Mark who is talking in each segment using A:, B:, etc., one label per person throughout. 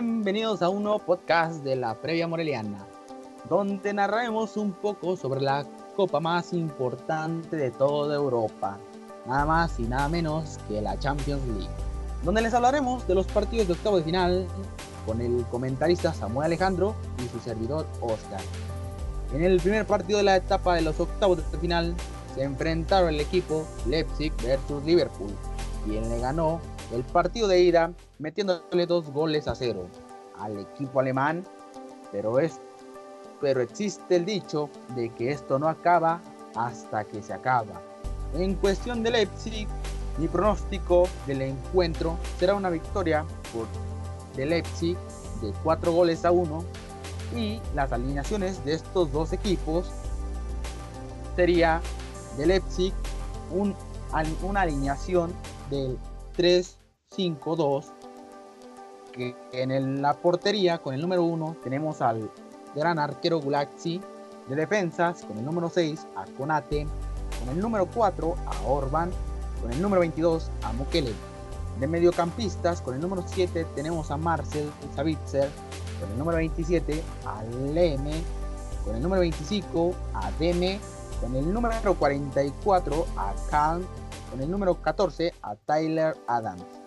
A: Bienvenidos a un nuevo podcast de la Previa Moreliana, donde narraremos un poco sobre la copa más importante de toda Europa, nada más y nada menos que la Champions League, donde les hablaremos de los partidos de octavo de final con el comentarista Samuel Alejandro y su servidor Oscar. En el primer partido de la etapa de los octavos de final se enfrentaron el equipo Leipzig versus Liverpool, quien le ganó el partido de ida metiéndole dos goles a cero al equipo alemán, pero, es, pero existe el dicho de que esto no acaba hasta que se acaba. En cuestión de Leipzig, mi pronóstico del encuentro será una victoria por de Leipzig de cuatro goles a uno y las alineaciones de estos dos equipos sería de Leipzig un, una alineación del 3-5-2 que en la portería con el número 1 tenemos al gran arquero Gulaxi de defensas con el número 6 a Konate con el número 4 a Orban con el número 22 a Mukele de mediocampistas con el número 7 tenemos a Marcel Savitzer con el número 27 a Leme con el número 25 a Deme con el número 44 a Kahn, con el número 14 a Tyler Adams.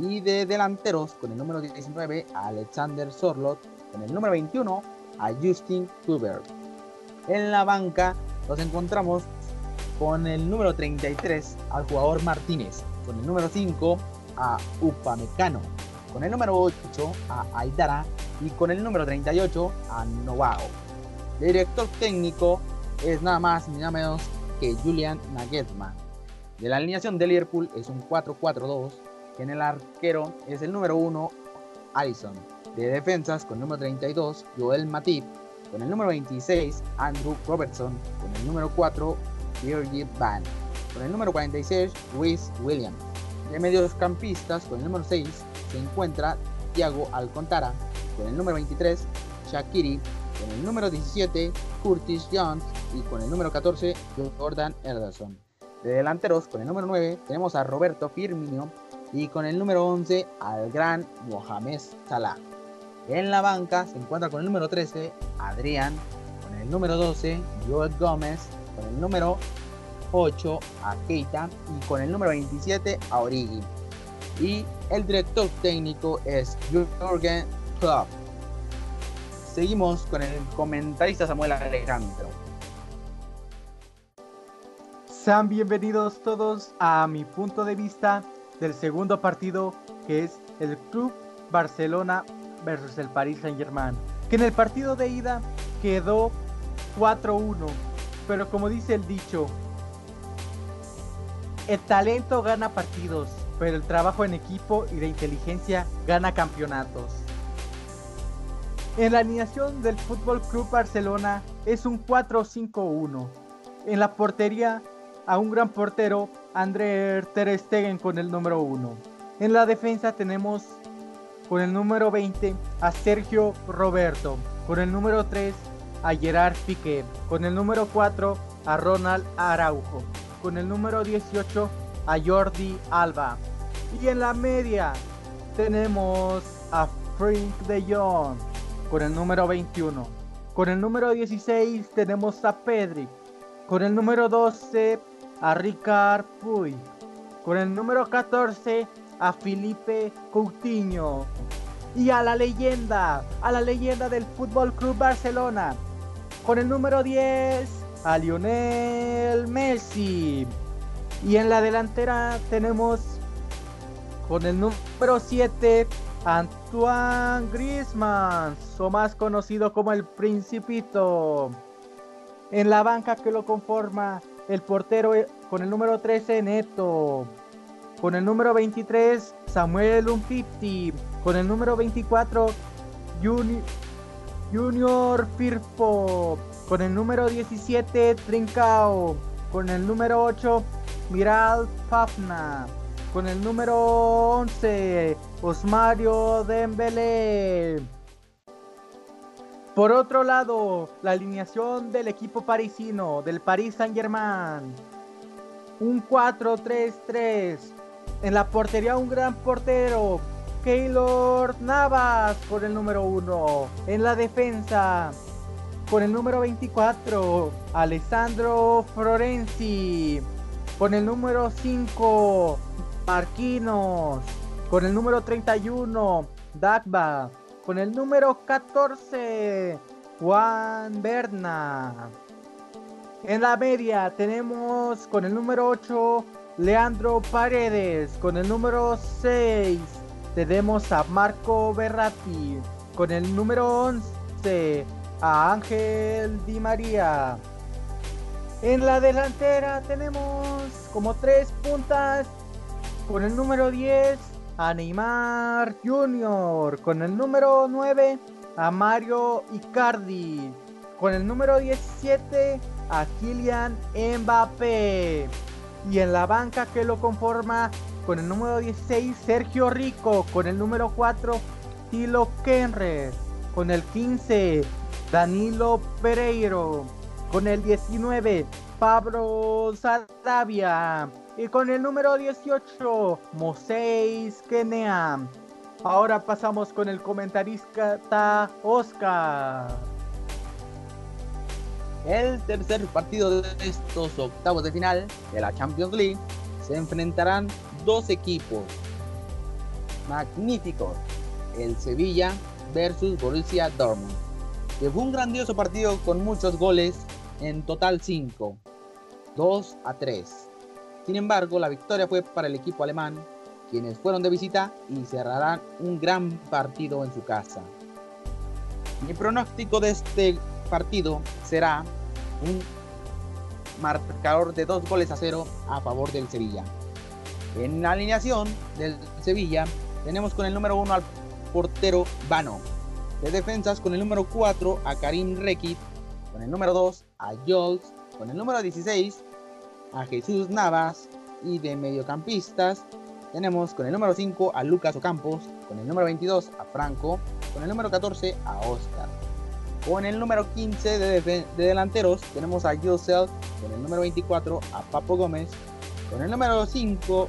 A: Y de delanteros, con el número 19 a Alexander Sorlot, con el número 21 a Justin Huber. En la banca nos encontramos con el número 33 al jugador Martínez, con el número 5 a Upamecano, con el número 8 a Aidara y con el número 38 a Novao. director técnico es nada más ni nada menos que Julian Nagelsmann. De la alineación de Liverpool es un 4-4-2, que en el arquero es el número 1, Allison. De defensas con el número 32, Joel Matip. Con el número 26, Andrew Robertson. Con el número 4, Virgil Van. Con el número 46, Luis Williams. De mediocampistas con el número 6 se encuentra Thiago Alcontara. Con el número 23, Shakiri. Con el número 17, Curtis Jones y con el número 14 Jordan Ederson. De delanteros, con el número 9 tenemos a Roberto Firmino y con el número 11 al gran Mohamed Salah. En la banca se encuentra con el número 13 Adrián, con el número 12 Joel Gómez, con el número 8 a Keita y con el número 27 a Origi. Y el director técnico es Jürgen Klopp. Seguimos con el comentarista Samuel Alejandro.
B: Sean bienvenidos todos a mi punto de vista del segundo partido que es el Club Barcelona versus el Paris Saint Germain. Que en el partido de ida quedó 4-1. Pero como dice el dicho, el talento gana partidos, pero el trabajo en equipo y de inteligencia gana campeonatos. En la alineación del Fútbol Club Barcelona es un 4-5-1. En la portería a un gran portero, André Ter Stegen con el número 1. En la defensa tenemos con el número 20 a Sergio Roberto, con el número 3 a Gerard Piqué, con el número 4 a Ronald Araujo, con el número 18 a Jordi Alba. Y en la media tenemos a Frank de Jong con el número 21. Con el número 16 tenemos a Pedri. Con el número 12 a Ricard Puy. Con el número 14 a Felipe Coutinho. Y a la leyenda, a la leyenda del Fútbol Club Barcelona. Con el número 10 a Lionel Messi. Y en la delantera tenemos con el número 7 Antoine Griezmann, o más conocido como el Principito. En la banca que lo conforma el portero eh, con el número 13, Neto. Con el número 23, Samuel Umtiti. Con el número 24, Junior Firpo. Con el número 17, Trincao. Con el número 8, Miral Fafna. Con el número 11, Osmario Dembélé. Por otro lado, la alineación del equipo parisino, del Paris Saint-Germain. Un 4-3-3. En la portería un gran portero, Keylor Navas con el número 1. En la defensa, con el número 24, Alessandro Florenzi. Con el número 5, Marquinos. Con el número 31, Dagba. Con el número 14, Juan Berna. En la media tenemos con el número 8, Leandro Paredes. Con el número 6, tenemos a Marco Berratti. Con el número 11, a Ángel Di María. En la delantera tenemos como tres puntas. Con el número 10 a Neymar Jr. Con el número 9 a Mario Icardi. Con el número 17 a Kylian Mbappé. Y en la banca que lo conforma con el número 16 Sergio Rico. Con el número 4 Tilo Kenrer. Con el 15 Danilo Pereiro. Con el 19, Pablo Sarabia. Y con el número 18, Moseis Kenea. Ahora pasamos con el comentarista Oscar.
A: El tercer partido de estos octavos de final de la Champions League se enfrentarán dos equipos magníficos, el Sevilla versus Borussia Dortmund que fue un grandioso partido con muchos goles, en total 5, 2 a 3. Sin embargo, la victoria fue para el equipo alemán, quienes fueron de visita y cerrarán un gran partido en su casa. Mi pronóstico de este partido será un marcador de 2 goles a 0 a favor del Sevilla. En la alineación del Sevilla tenemos con el número 1 al portero Vano, de defensas con el número 4 a Karim Rekit, con el número 2 a Jules, con el número 16 a Jesús Navas y de mediocampistas tenemos con el número 5 a Lucas Ocampos, con el número 22 a Franco, con el número 14 a Oscar. Con el número 15 de, de delanteros tenemos a Yosel, con el número 24 a Papo Gómez, con el número 5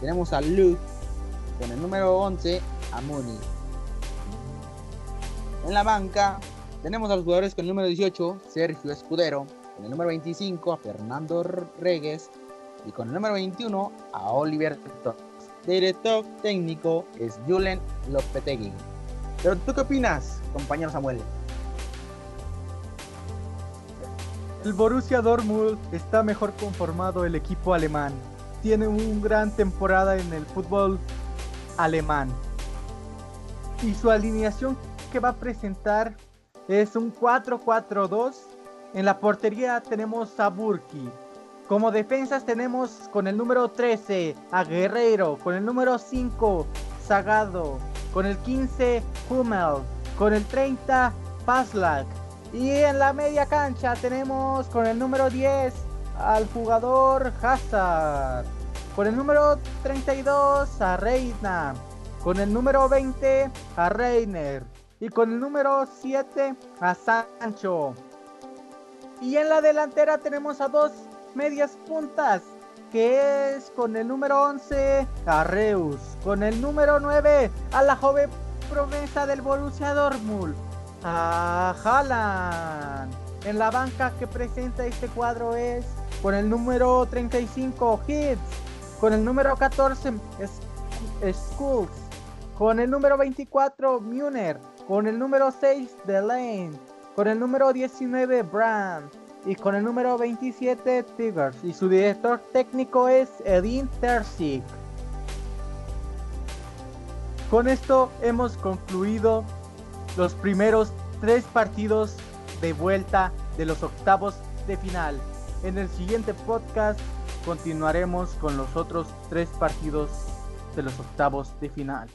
A: tenemos a Luke, con el número 11 a Muni. En la banca tenemos a los jugadores con el número 18, Sergio Escudero, con el número 25 a Fernando Regues y con el número 21 a Oliver Tox. Director técnico es Julen Lopetegui. Pero tú qué opinas, compañero Samuel?
B: El Borussia Dortmund está mejor conformado el equipo alemán. Tiene una gran temporada en el fútbol alemán. Y su alineación que va a presentar es un 4-4-2. En la portería tenemos a Burki. Como defensas tenemos con el número 13 a Guerreiro, con el número 5 Sagado, con el 15 Hummel, con el 30 Paslak. Y en la media cancha tenemos con el número 10 al jugador Hazard, con el número 32 a Reina, con el número 20 a Reiner y con el número 7 a Sancho. Y en la delantera tenemos a dos medias puntas, que es con el número 11 a Reus, con el número 9 a la joven promesa del Borussia Dortmund, a Haaland. En la banca que presenta este cuadro es con el número 35 Hits, con el número 14 Skulls, con el número 24 Muner, con el número 6 Lane, con el número 19 Brand y con el número 27 Tigers y su director técnico es Edin Terzic. Con esto hemos concluido los primeros tres partidos de vuelta de los octavos de final. En el siguiente podcast continuaremos con los otros tres partidos de los octavos de final.